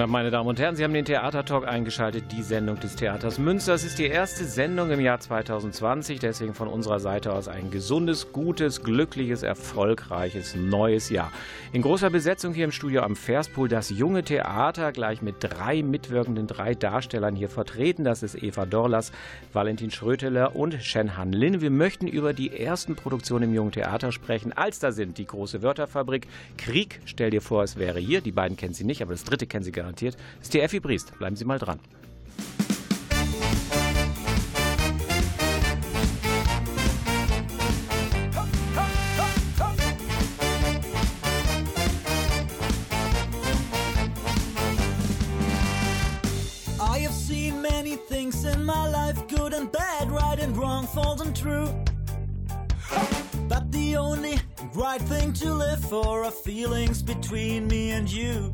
Abend, meine Damen und Herren. Sie haben den Theatertalk eingeschaltet, die Sendung des Theaters Münster. Es ist die erste Sendung im Jahr 2020, deswegen von unserer Seite aus ein gesundes, gutes, glückliches, erfolgreiches neues Jahr. In großer Besetzung hier im Studio am Verspool das junge Theater, gleich mit drei mitwirkenden, drei Darstellern hier vertreten. Das ist Eva Dorlas, Valentin Schröteler und Shen-Han Lin. Wir möchten über die ersten Produktionen im jungen Theater sprechen. Als da sind die große Wörterfabrik, Krieg, stell dir vor, es wäre hier. Die beiden kennen Sie nicht, aber das dritte kennen Sie garantiert. Ist die Effi Briest. Bleiben Sie mal dran. Right thing to live for are feelings between me and you.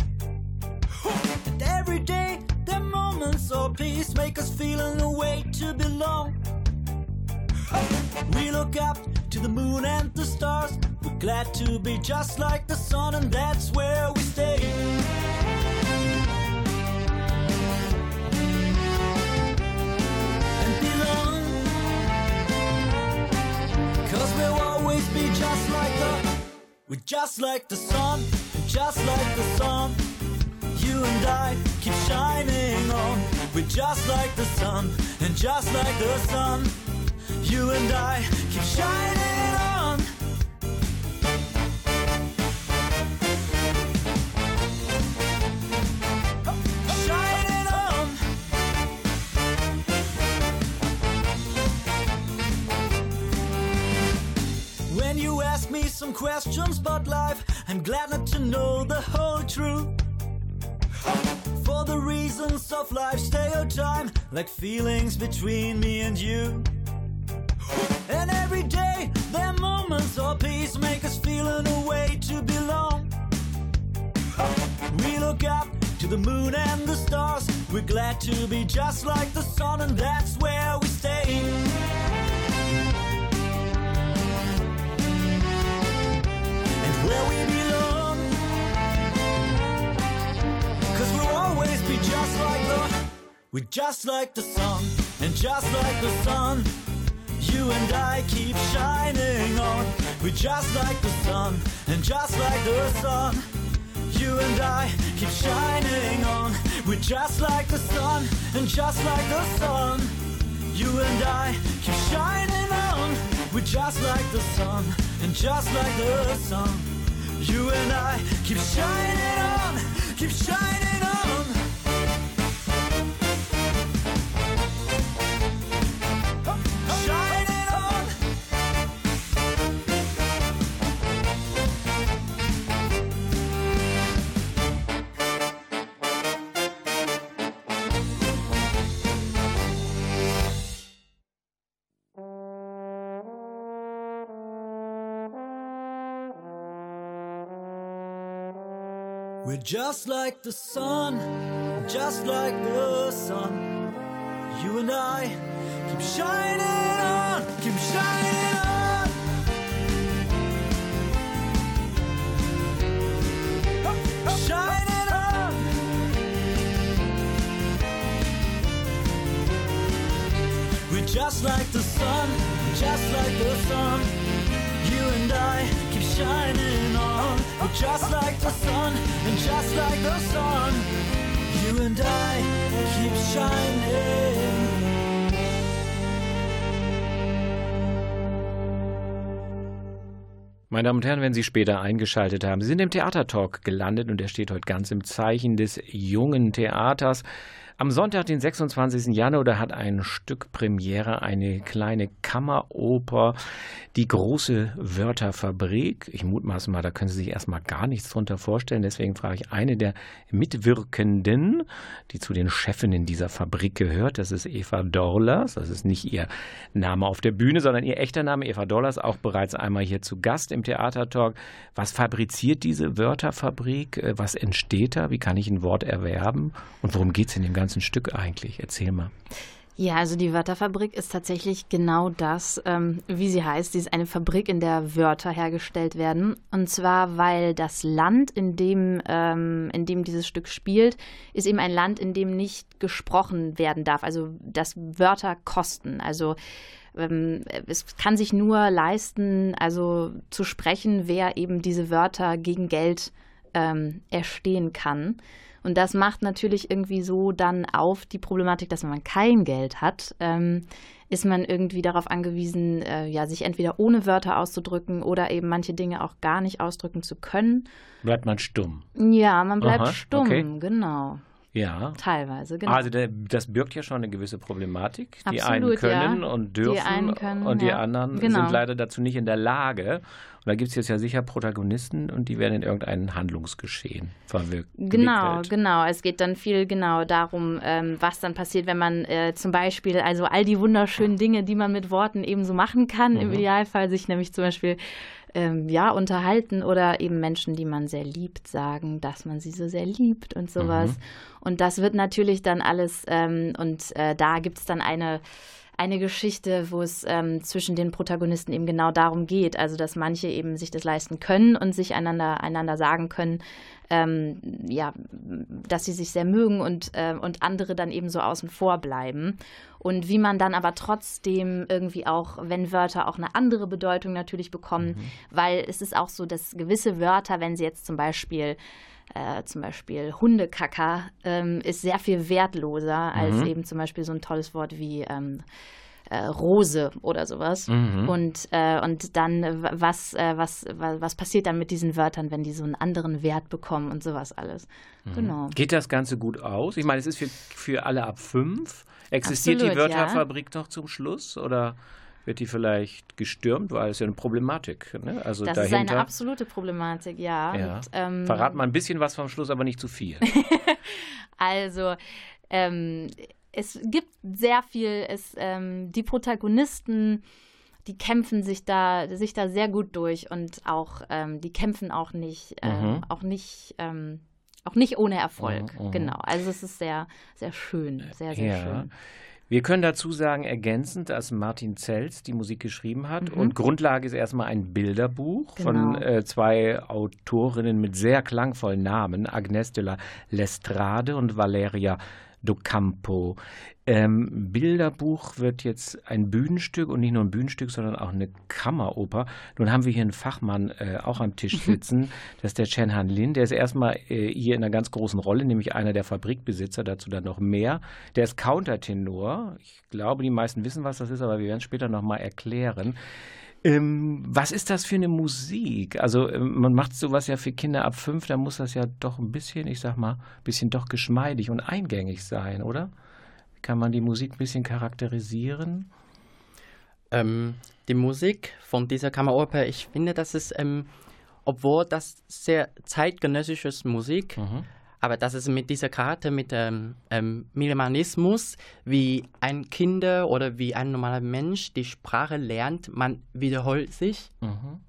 Every day, the moments of peace make us feel in a way to belong. We look up to the moon and the stars. We're glad to be just like the sun, and that's where we stay. And belong. Cause we'll always be just like the. We're just like the sun, just like the sun. You and I keep shining on. We're just like the sun, and just like the sun. You and I keep shining on. Shining on. When you ask me some questions about life, I'm glad not to know the whole truth. The reasons of life, stay your time, like feelings between me and you. And every day, their moments of peace make us feel in a way to belong. We look up to the moon and the stars. We're glad to be just like the sun, and that's where we stay. And where we belong. We'll always be just like the We're just like the sun and just like the sun You and I keep shining on. We're just like the sun and just like the sun You and I keep shining on. We're just like the sun and just like the sun You and I keep shining on. We're just like the sun and just like the sun You and I keep shining on Keep shining just like the sun, just like the sun. You and I keep shining on, keep shining on. Shining on. We're just like the sun, just like the sun. You and I keep shining. Just like the sun, and just like the sun. You and I keep shining. Meine Damen und Herren, wenn Sie später eingeschaltet haben, Sie sind im Theatertalk gelandet und der steht heute ganz im Zeichen des jungen Theaters. Am Sonntag, den 26. Januar, da hat ein Stück Premiere, eine kleine Kammeroper, die große Wörterfabrik. Ich mutmaße mal, da können Sie sich erstmal gar nichts drunter vorstellen. Deswegen frage ich eine der Mitwirkenden, die zu den Chefinnen dieser Fabrik gehört. Das ist Eva Dorlers. Das ist nicht ihr Name auf der Bühne, sondern ihr echter Name. Eva Dorlers, auch bereits einmal hier zu Gast im Theatertalk. Was fabriziert diese Wörterfabrik? Was entsteht da? Wie kann ich ein Wort erwerben? Und worum geht es in dem ganzen ganzen Stück eigentlich? Erzähl mal. Ja, also die Wörterfabrik ist tatsächlich genau das, ähm, wie sie heißt. Sie ist eine Fabrik, in der Wörter hergestellt werden. Und zwar, weil das Land, in dem, ähm, in dem dieses Stück spielt, ist eben ein Land, in dem nicht gesprochen werden darf. Also dass Wörter kosten. Also ähm, es kann sich nur leisten, also zu sprechen, wer eben diese Wörter gegen Geld ähm, erstehen kann. Und das macht natürlich irgendwie so dann auf die Problematik, dass wenn man kein Geld hat, ähm, ist man irgendwie darauf angewiesen, äh, ja, sich entweder ohne Wörter auszudrücken oder eben manche Dinge auch gar nicht ausdrücken zu können. Bleibt man stumm? Ja, man bleibt Aha, stumm, okay. genau. Ja. Teilweise, genau. Also das birgt ja schon eine gewisse Problematik. Die einen können ja. und dürfen können, und die ja. anderen genau. sind leider dazu nicht in der Lage. Und da gibt es jetzt ja sicher Protagonisten und die werden in irgendein Handlungsgeschehen verwirkt. Genau, genau. Es geht dann viel genau darum, ähm, was dann passiert, wenn man äh, zum Beispiel, also all die wunderschönen Dinge, die man mit Worten eben so machen kann, mhm. im Idealfall sich nämlich zum Beispiel ähm, ja, unterhalten oder eben Menschen, die man sehr liebt, sagen, dass man sie so sehr liebt und sowas. Mhm. Und das wird natürlich dann alles, ähm, und äh, da gibt es dann eine eine Geschichte, wo es ähm, zwischen den Protagonisten eben genau darum geht, also dass manche eben sich das leisten können und sich einander, einander sagen können, ähm, ja, dass sie sich sehr mögen und, äh, und andere dann eben so außen vor bleiben. Und wie man dann aber trotzdem irgendwie auch, wenn Wörter auch eine andere Bedeutung natürlich bekommen, mhm. weil es ist auch so, dass gewisse Wörter, wenn sie jetzt zum Beispiel äh, zum Beispiel Hundekacker ähm, ist sehr viel wertloser als mhm. eben zum Beispiel so ein tolles Wort wie ähm, äh, Rose oder sowas. Mhm. Und, äh, und dann, was, äh, was, was, was passiert dann mit diesen Wörtern, wenn die so einen anderen Wert bekommen und sowas alles. Mhm. Genau. Geht das Ganze gut aus? Ich meine, es ist für, für alle ab fünf. Existiert Absolut, die Wörterfabrik ja. noch zum Schluss? Oder? wird die vielleicht gestürmt, weil es ja eine Problematik. Ne? Also das dahinter, ist eine absolute Problematik, ja. ja. Und, ähm, Verrat mal ein bisschen was vom Schluss, aber nicht zu viel. also ähm, es gibt sehr viel, es, ähm, die Protagonisten, die kämpfen sich da, sich da sehr gut durch und auch, ähm, die kämpfen auch nicht, äh, mhm. auch nicht, ähm, auch nicht ohne Erfolg. Mhm, mhm, genau. Also es ist sehr, sehr schön, sehr, sehr ja. schön. Wir können dazu sagen, ergänzend, dass Martin Zels die Musik geschrieben hat. Mhm. Und Grundlage ist erstmal ein Bilderbuch genau. von äh, zwei Autorinnen mit sehr klangvollen Namen, Agnes de la Lestrade und Valeria do Campo. Ähm, Bilderbuch wird jetzt ein Bühnenstück und nicht nur ein Bühnenstück, sondern auch eine Kammeroper. Nun haben wir hier einen Fachmann äh, auch am Tisch sitzen. Das ist der Chen Han Lin. Der ist erstmal äh, hier in einer ganz großen Rolle, nämlich einer der Fabrikbesitzer, dazu dann noch mehr. Der ist Countertenor. Ich glaube, die meisten wissen, was das ist, aber wir werden es später nochmal erklären. Ähm, was ist das für eine Musik? Also ähm, man macht sowas ja für Kinder ab fünf, da muss das ja doch ein bisschen, ich sag mal, ein bisschen doch geschmeidig und eingängig sein, oder? Kann man die Musik ein bisschen charakterisieren? Ähm, die Musik von dieser Kammeroper, ich finde, das ist, ähm, obwohl das sehr zeitgenössische Musik, mhm aber das ist mit dieser Karte, mit dem ähm, Minimalismus, wie ein Kind oder wie ein normaler Mensch die Sprache lernt, man wiederholt sich. Mhm.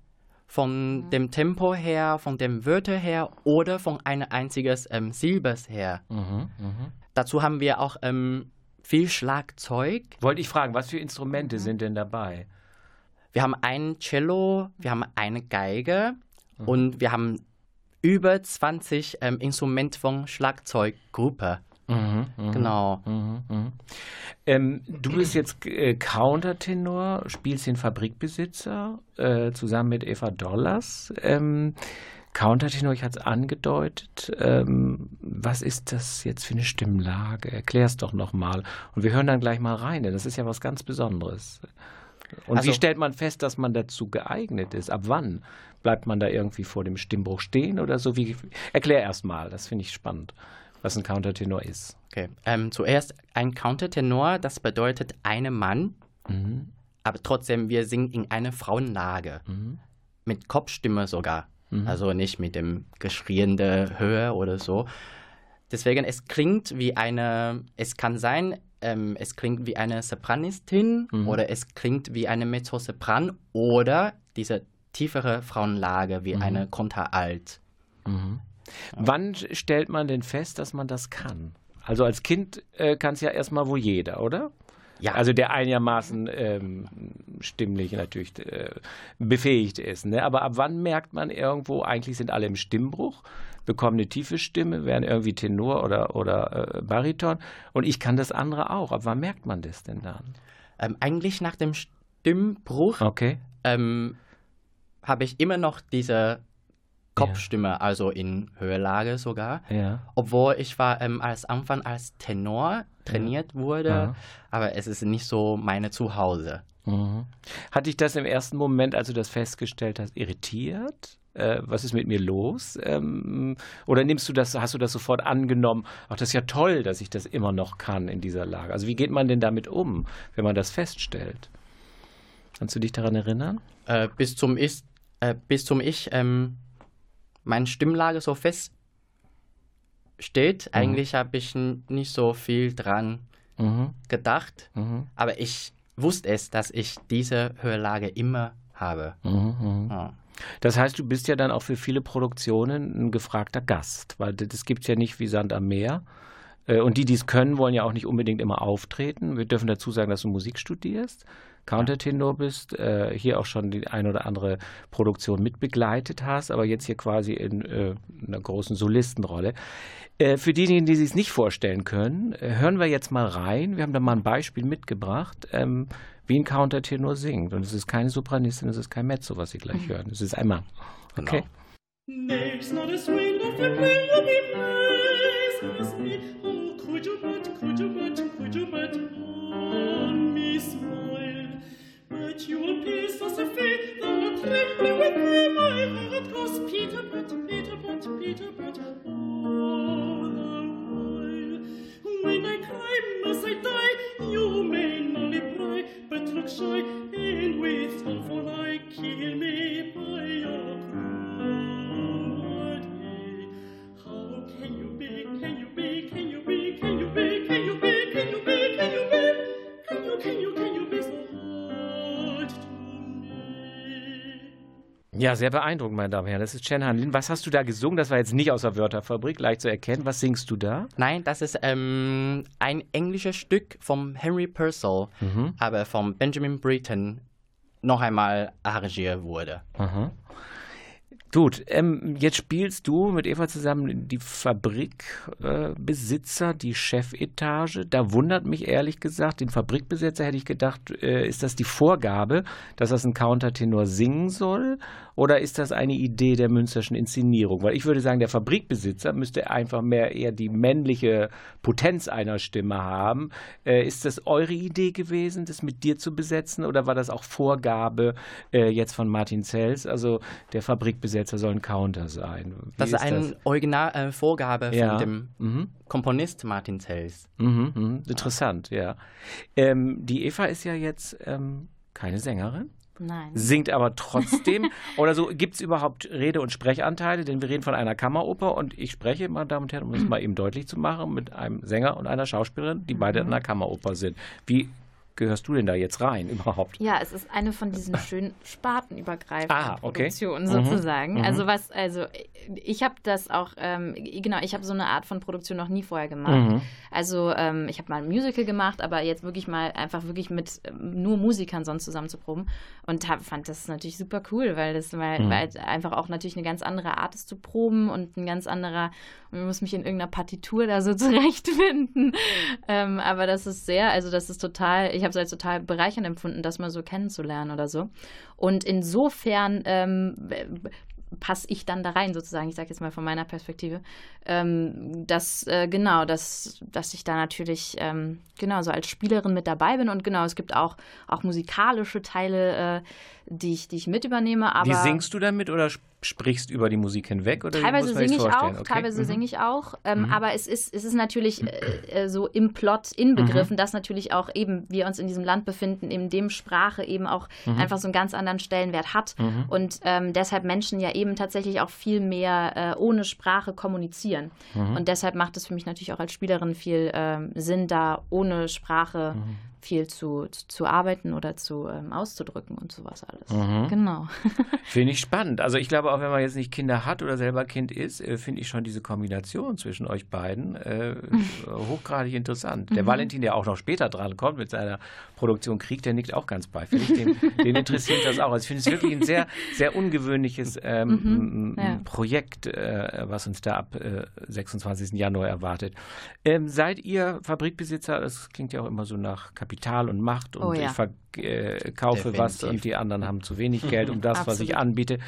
Von mhm. dem Tempo her, von dem Wörter her oder von einer einzigen ähm, Silbers her. Mhm. mhm. Dazu haben wir auch ähm, viel Schlagzeug. Wollte ich fragen, was für Instrumente mhm. sind denn dabei? Wir haben ein Cello, wir haben eine Geige mhm. und wir haben über 20 ähm, Instrumente von Schlagzeuggruppe. Mhm, mh, genau. Mh, mh. Ähm, du bist jetzt äh, Countertenor, spielst den Fabrikbesitzer äh, zusammen mit Eva Dollars. Ähm, Countertenor, ich hatte es angedeutet. Ähm, was ist das jetzt für eine Stimmlage? Erklär es doch nochmal. Und wir hören dann gleich mal rein, denn das ist ja was ganz Besonderes. Und also, wie stellt man fest, dass man dazu geeignet ist? Ab wann? Bleibt man da irgendwie vor dem Stimmbruch stehen oder so? Wie, erklär erst mal, das finde ich spannend. was ein Countertenor ist. Okay. Ähm, zuerst ein Countertenor, das bedeutet eine Mann, Mhm. aber trotzdem wir singen in einer Frauenlage. Mhm. Mit Kopfstimme sogar. Also nicht mit dem geschriende Höhe oder so. Deswegen, es klingt wie eine, es kann sein, ähm, es klingt wie eine Sopranistin oder es klingt wie eine Mezzosopran oder diese tiefere Frauenlage wie eine Konteralt. Wann stellt man denn fest, dass man das kann? Also als Kind äh, kann es ja erstmal wohl jeder, oder? Ja. Also der einigermaßen ähm, stimmlich natürlich äh, befähigt ist. Ne? Aber ab wann merkt man irgendwo, eigentlich sind alle im Stimmbruch, bekommen eine tiefe Stimme, werden irgendwie Tenor oder, oder äh, Bariton und ich kann das andere auch. Ab wann merkt man das denn dann? Ähm, eigentlich nach dem Stimmbruch Okay. ähm, habe ich immer noch diese Kopfstimme, also in Höherlage sogar. Ja. Obwohl ich war ähm, als Anfang als Tenor trainiert wurde, Ja. aber es ist nicht so meine Zuhause. Mhm. Hat dich das im ersten Moment, als du das festgestellt hast, irritiert? Äh, was ist mit mir los? Ähm, oder nimmst du das, hast du das sofort angenommen? Ach, das ist ja toll, dass ich das immer noch kann in dieser Lage. Also wie geht man denn damit um, wenn man das feststellt? Kannst du dich daran erinnern? Äh, bis zum Ich, äh, bis zum Ich ähm, meine Stimmlage so fest steht. Eigentlich habe ich nicht so viel dran Mhm. gedacht, Mhm. aber ich wusste es, dass ich diese Höherlage immer habe. Mhm. Mhm. Ja. Das heißt, du bist ja dann auch für viele Produktionen ein gefragter Gast, weil das gibt es ja nicht wie Sand am Meer. Äh, Und die, die es können, wollen ja auch nicht unbedingt immer auftreten. Wir dürfen dazu sagen, dass du Musik studierst, Countertenor bist, äh, hier auch schon die ein oder andere Produktion mitbegleitet hast, aber jetzt hier quasi in äh, einer großen Solistenrolle. Äh, Für diejenigen, die sich es nicht vorstellen können, äh, hören wir jetzt mal rein. Wir haben da mal ein Beispiel mitgebracht, ähm, wie ein Countertenor singt. Und es ist keine Sopranistin, es ist kein Mezzo, was Sie gleich hören. Es ist ein Mann. Okay. Makes not a swing of the play of the places Ja, sehr beeindruckend, meine Damen und Herren. Das ist Chen Hanlin. Was hast du da gesungen? Das war jetzt nicht aus der Wörterfabrik, leicht zu erkennen. Was singst du da? Nein, das ist ähm, ein englisches Stück vom Henry Purcell, aber von Benjamin Britten noch einmal arrangiert wurde. Aha. Gut, ähm, jetzt spielst du mit Eva zusammen die Fabrikbesitzer, äh, die Chefetage. Da wundert mich ehrlich gesagt, den Fabrikbesitzer hätte ich gedacht, äh, ist das die Vorgabe, dass das ein Countertenor singen soll? Oder ist das eine Idee der münsterschen Inszenierung? Weil ich würde sagen, der Fabrikbesitzer müsste einfach mehr eher die männliche Potenz einer Stimme haben. Äh, ist das eure Idee gewesen, das mit dir zu besetzen? Oder war das auch Vorgabe äh, jetzt von Martin Zels? Also der Fabrikbesitzer soll ein Counter sein. Wie Das ist eine Original äh, Vorgabe Ja. von dem Mhm. Komponist Martin Zels. Mhm, mhm. Interessant, ja. Ähm, die Eva ist ja jetzt ähm, keine Sängerin. Nein. singt aber trotzdem. Oder so, gibt es überhaupt Rede- und Sprechanteile? Denn wir reden von einer Kammeroper und ich spreche, meine Damen und Herren, um das mal eben deutlich zu machen, mit einem Sänger und einer Schauspielerin, die beide in einer Kammeroper sind. Wie gehörst du denn da jetzt rein überhaupt? Ja, es ist eine von diesen schönen spartenübergreifenden Ah, okay. Produktionen Mhm, sozusagen. mhm. Also was, also ich habe das auch, ähm, genau, ich habe so eine Art von Produktion noch nie vorher gemacht. Mhm. Also ähm, ich habe mal ein Musical gemacht, aber jetzt wirklich mal einfach wirklich mit ähm, nur Musikern sonst zusammen zu proben und hab, fand das natürlich super cool, weil das weil, Mhm. weil einfach auch natürlich eine ganz andere Art ist zu proben und ein ganz anderer, und ich muss mich in irgendeiner Partitur da so zurechtfinden. Ähm, aber das ist sehr, also das ist total, ich habe es als total bereichernd empfunden, das mal so kennenzulernen oder so. Und insofern ähm, passe ich dann da rein, sozusagen, ich sage jetzt mal von meiner Perspektive, ähm, dass, äh, genau, dass, dass ich da natürlich, ähm, genau, so als Spielerin mit dabei bin und genau, es gibt auch, auch musikalische Teile äh, die ich, die ich mit übernehme. Aber Wie singst du damit oder sp- sprichst über die Musik hinweg? Oder Teilweise singe ich Okay. teilweise Mhm. singe ich auch, ähm, aber es ist, es ist natürlich äh, äh, so im Plot inbegriffen, Mhm. dass natürlich auch eben wir uns in diesem Land befinden, in dem Sprache eben auch Mhm. einfach so einen ganz anderen Stellenwert hat und ähm, deshalb Menschen ja eben tatsächlich auch viel mehr äh, ohne Sprache kommunizieren. Mhm. Und deshalb macht es für mich natürlich auch als Spielerin viel ähm, Sinn, da ohne Sprache Mhm. Viel zu, zu, arbeiten oder zu ähm, auszudrücken und sowas alles. Mhm. Genau. Finde ich spannend. Also ich glaube, auch wenn man jetzt nicht Kinder hat oder selber Kind ist, äh, finde ich schon diese Kombination zwischen euch beiden äh, hochgradig interessant. Mhm. Der Valentin, der auch noch später dran kommt mit seiner Produktion Krieg, der nickt auch ganz bei. Finde ich, den, interessiert das auch. Also ich finde es wirklich ein sehr, sehr ungewöhnliches ähm, Mhm. ja. Projekt, äh, was uns da ab äh, 26. Januar erwartet. Ähm, seid ihr Fabrikbesitzer? Das klingt ja auch immer so nach Kapital und Macht und Oh ja. ich verkaufe was Definitiv. und die anderen haben zu wenig Geld um das, was ich anbiete.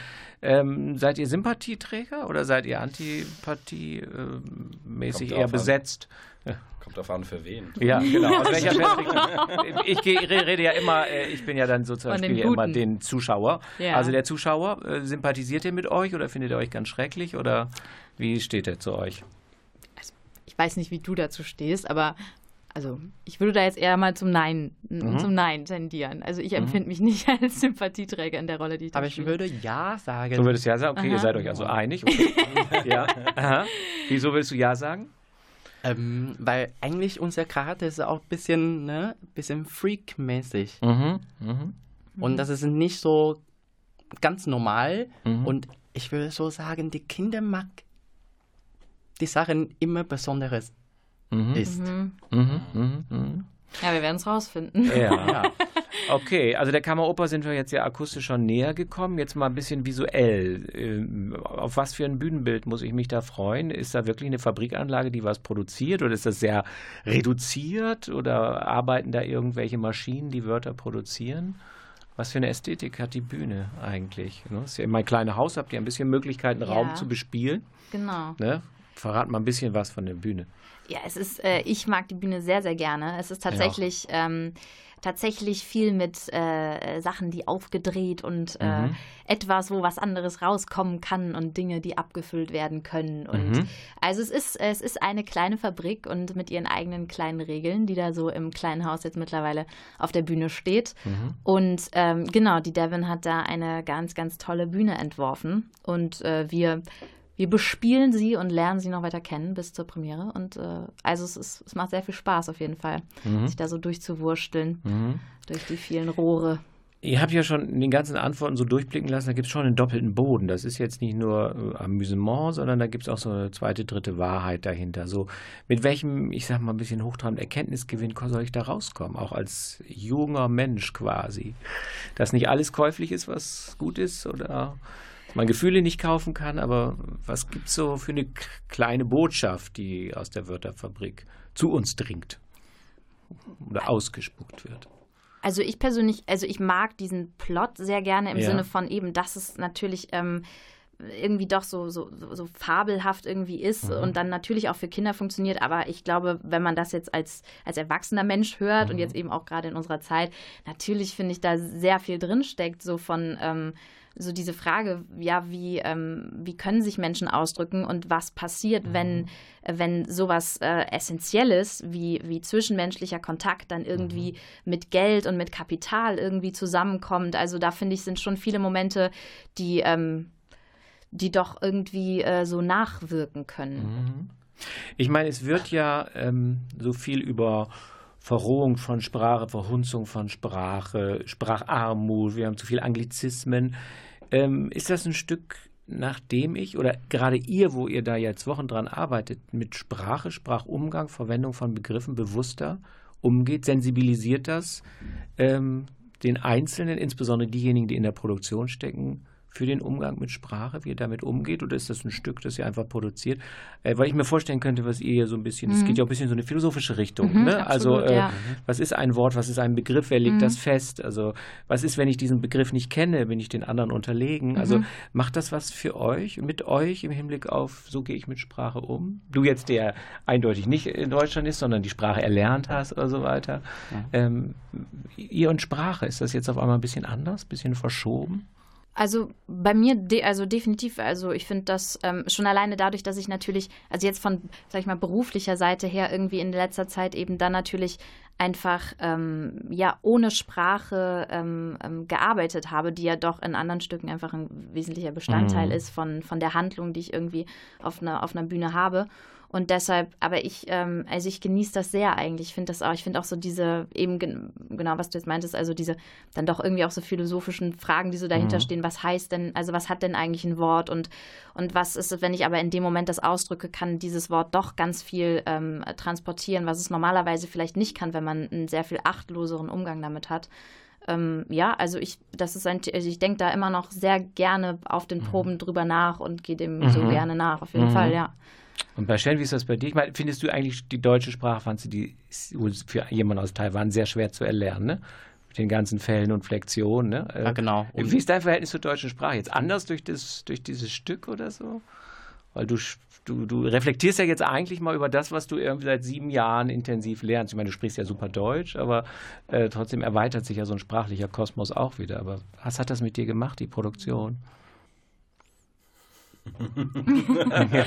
Ähm, seid ihr Sympathieträger oder seid ihr Antipathie-mäßig Kommt eher besetzt? Kommt drauf an, für wen. Ja, genau. Aus welcher Perspektive? Ich rede ja immer, äh, ich bin ja dann sozusagen, ja immer den Zuschauer. Ja. Also der Zuschauer, äh, sympathisiert er mit euch oder findet er euch ganz schrecklich oder wie steht er zu euch? ich weiß nicht, wie du dazu stehst, aber also ich würde da jetzt eher mal zum Nein, Mhm. zum Nein tendieren. Also ich empfinde mich nicht als Sympathieträger in der Rolle, die ich da Aber ich spiele. würde ja sagen. Du würdest ja sagen, okay, ihr Aha. seid euch also einig. Okay. ja. Aha. Wieso willst du ja sagen? Ähm, weil eigentlich unsere Karte ist auch ein bisschen, ne, bisschen freak-mäßig. Mhm. Mhm. Und das ist nicht so ganz normal. Mhm. Und ich würde so sagen, die Kinder mag die Sachen immer Besonderes Mhm. ist. Mhm. Mhm. Mhm. Ja, wir werden es rausfinden. Ja. Ja. Okay, also der Kammeroper sind wir jetzt ja akustisch schon näher gekommen. Jetzt mal ein bisschen visuell. Ähm, Auf was für ein Bühnenbild muss ich mich da freuen? Ist da wirklich eine Fabrikanlage, die was produziert oder ist das sehr reduziert oder arbeiten da irgendwelche Maschinen, die Wörter produzieren? Was für eine Ästhetik hat die Bühne eigentlich? Ne? Ist ja in mein kleines Haus, habt ihr ein bisschen Möglichkeiten, Raum Ja. zu bespielen. Genau. Ne? Verrat mal ein bisschen was von der Bühne. Ja, es ist, äh, ich mag die Bühne sehr, sehr gerne. Es ist tatsächlich, ähm, tatsächlich viel mit äh, Sachen, die aufgedreht und äh, Mhm. etwas, wo was anderes rauskommen kann und Dinge, die abgefüllt werden können. Und Mhm. also es ist, es ist eine kleine Fabrik und mit ihren eigenen kleinen Regeln, die da so im kleinen Haus jetzt mittlerweile auf der Bühne steht. Mhm. Und ähm, genau, die Devin hat da eine ganz, ganz tolle Bühne entworfen. Und äh, wir, wir bespielen sie und lernen sie noch weiter kennen bis zur Premiere. Und äh, also es, ist, es macht sehr viel Spaß auf jeden Fall, sich da so durchzuwursteln Mhm. durch die vielen Rohre. Ihr habt ja schon in den ganzen Antworten so durchblicken lassen, da gibt es schon einen doppelten Boden. Das ist jetzt nicht nur äh, Amüsement, sondern da gibt es auch so eine zweite, dritte Wahrheit dahinter. So, mit welchem, ich sag mal ein bisschen hochtrabend Erkenntnisgewinn soll ich da rauskommen? Auch als junger Mensch quasi. Dass nicht alles käuflich ist, was gut ist oder man Gefühle nicht kaufen kann, aber was gibt es so für eine kleine Botschaft, die aus der Wörterfabrik zu uns dringt oder ausgespuckt wird? Also ich persönlich, also ich mag diesen Plot sehr gerne im Ja. Sinne von eben, dass es natürlich ähm, irgendwie doch so, so, so, so fabelhaft irgendwie ist Mhm. und dann natürlich auch für Kinder funktioniert. Aber ich glaube, wenn man das jetzt als, als erwachsener Mensch hört Mhm. und jetzt eben auch gerade in unserer Zeit, natürlich finde ich da sehr viel drinsteckt, so von ähm, so diese Frage, ja, wie, ähm, wie können sich Menschen ausdrücken und was passiert, wenn, wenn sowas äh, Essentielles wie, wie zwischenmenschlicher Kontakt dann irgendwie mit Geld und mit Kapital irgendwie zusammenkommt. Also da finde ich, sind schon viele Momente, die, ähm, die doch irgendwie äh, so nachwirken können. Ich meine, es wird ja ähm, so viel über Verrohung von Sprache, Verhunzung von Sprache, Spracharmut, wir haben zu viel Anglizismen. Ähm, ist das ein Stück, nachdem ich oder gerade ihr, wo ihr da jetzt Wochen dran arbeitet, mit Sprache, Sprachumgang, Verwendung von Begriffen bewusster umgeht, sensibilisiert das ähm, den Einzelnen, insbesondere diejenigen, die in der Produktion stecken, für den Umgang mit Sprache, wie ihr damit umgeht? Oder ist das ein Stück, das ihr einfach produziert? Äh, weil ich mir vorstellen könnte, was ihr hier so ein bisschen, es Mhm. geht ja auch ein bisschen in so eine philosophische Richtung. Mhm, ne? Also, absolut, äh, ja. was ist ein Wort, was ist ein Begriff, wer legt Mhm. das fest? Also, was ist, wenn ich diesen Begriff nicht kenne, bin ich den anderen unterlegen? Also, Mhm. macht das was für euch, mit euch im Hinblick auf, so gehe ich mit Sprache um? Du jetzt, der eindeutig nicht in Deutschland ist, sondern die Sprache erlernt hast oder so weiter. Ähm, ihr und Sprache, ist das jetzt auf einmal ein bisschen anders, ein bisschen verschoben? Also bei mir, de also definitiv, also ich finde das ähm, schon alleine dadurch, dass ich natürlich, also jetzt von, sag ich mal, beruflicher Seite her irgendwie in letzter Zeit eben dann natürlich einfach ähm, ja ohne Sprache ähm, ähm, gearbeitet habe, die ja doch in anderen Stücken einfach ein wesentlicher Bestandteil Mhm. ist von, von der Handlung, die ich irgendwie auf einer, auf einer Bühne habe. Und deshalb, aber ich, ähm, also ich genieße das sehr eigentlich. Ich finde das auch, ich finde auch so diese, eben gen genau, was du jetzt meintest, also diese dann doch irgendwie auch so philosophischen Fragen, die so dahinter Mhm. stehen. Was heißt denn, also was hat denn eigentlich ein Wort und, und was ist es, wenn ich aber in dem Moment das ausdrücke, kann dieses Wort doch ganz viel ähm, transportieren, was es normalerweise vielleicht nicht kann, wenn man einen sehr viel achtloseren Umgang damit hat. Ähm, ja, also ich, das ist ein, also ich denke da immer noch sehr gerne auf den Proben drüber nach und gehe dem so Mhm. gerne nach, auf jeden Mhm. Fall, ja. Und bei Shen, wie ist das bei dir? Ich meine, findest du eigentlich die deutsche Sprache, fandst du die für jemanden aus Taiwan sehr schwer zu erlernen, ne? Mit den ganzen Fällen und Flexionen, ne? Ja, genau. Und- Wie ist dein Verhältnis zur deutschen Sprache? Jetzt anders durch, das, durch dieses Stück oder so? Weil du, du, du reflektierst ja jetzt eigentlich mal über das, was du irgendwie seit sieben Jahren intensiv lernst. Ich meine, du sprichst ja super Deutsch, aber äh, trotzdem erweitert sich ja so ein sprachlicher Kosmos auch wieder. Aber was hat das mit dir gemacht, die Produktion?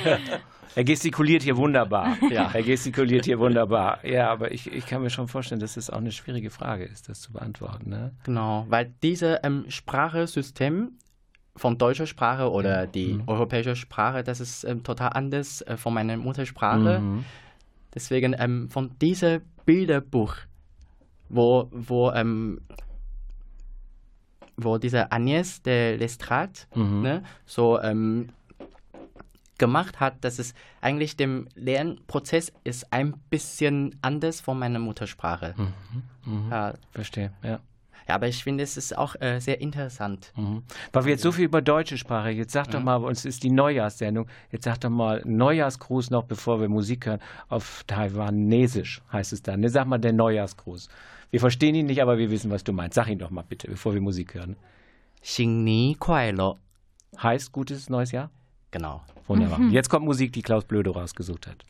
er gestikuliert hier wunderbar. Ja. Er gestikuliert hier wunderbar. Ja, aber ich, ich kann mir schon vorstellen, dass das auch eine schwierige Frage ist, das zu beantworten. Ne? Genau, weil dieses ähm, Sprachesystem von deutscher Sprache oder die Mhm. europäische Sprache, das ist ähm, total anders äh, von meiner Muttersprache. Mhm. Deswegen ähm, von diesem Bilderbuch, wo, wo, ähm, wo diese Agnès de Lestrade Mhm. ne, so ähm, gemacht hat, dass es eigentlich dem Lernprozess ist ein bisschen anders von meiner Muttersprache. Mhm. Mhm. Ja. Verstehe, ja. Ja, aber ich finde, es ist auch äh, sehr interessant. Mhm. Weil wir jetzt so also viel über deutsche Sprache, jetzt sag doch mal, bei uns ist die Neujahrssendung, jetzt sag doch mal Neujahrsgruß noch, bevor wir Musik hören, auf Taiwanesisch heißt es dann. Ne? Sag mal der Neujahrsgruß. Wir verstehen ihn nicht, aber wir wissen, was du meinst. Sag ihn doch mal bitte, bevor wir Musik hören. Xing Ni Kuai Lo. Heißt gutes neues Jahr? Genau. Wunderbar. Mhm. Jetzt kommt Musik, die Klaus Blödo rausgesucht hat.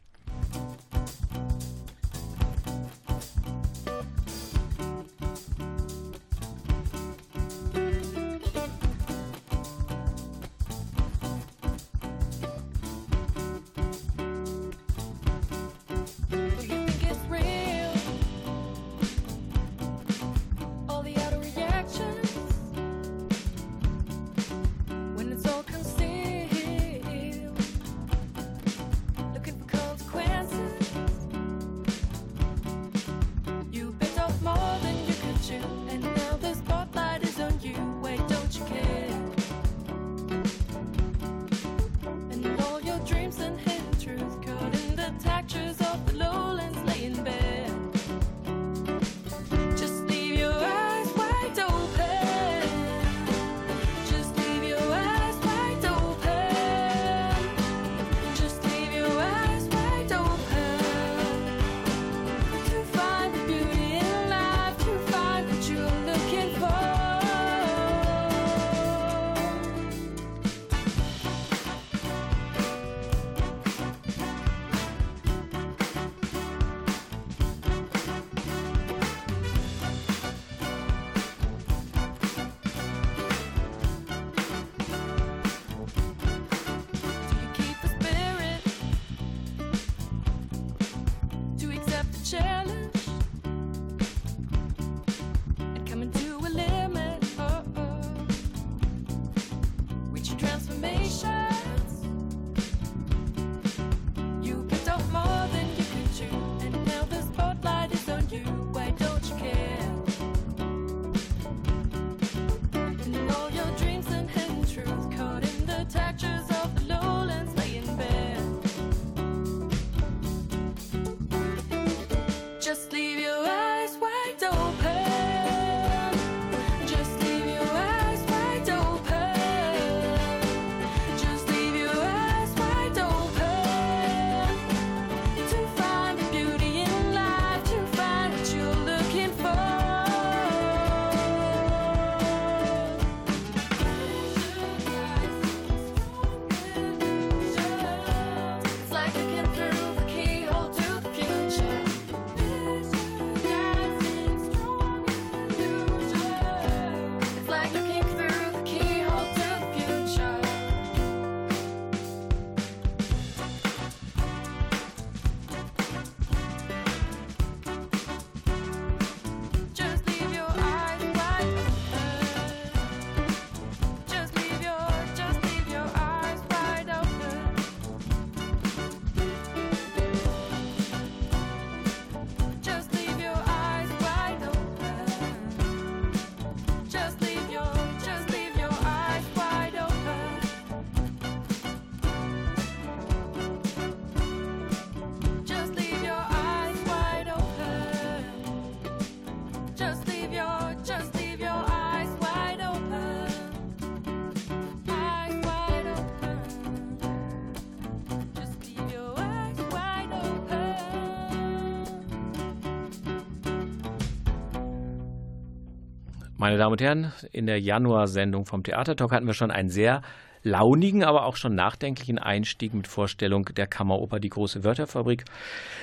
Meine Damen und Herren, in der Januarsendung vom Theatertalk hatten wir schon einen sehr launigen, aber auch schon nachdenklichen Einstieg mit Vorstellung der Kammeroper Die große Wörterfabrik.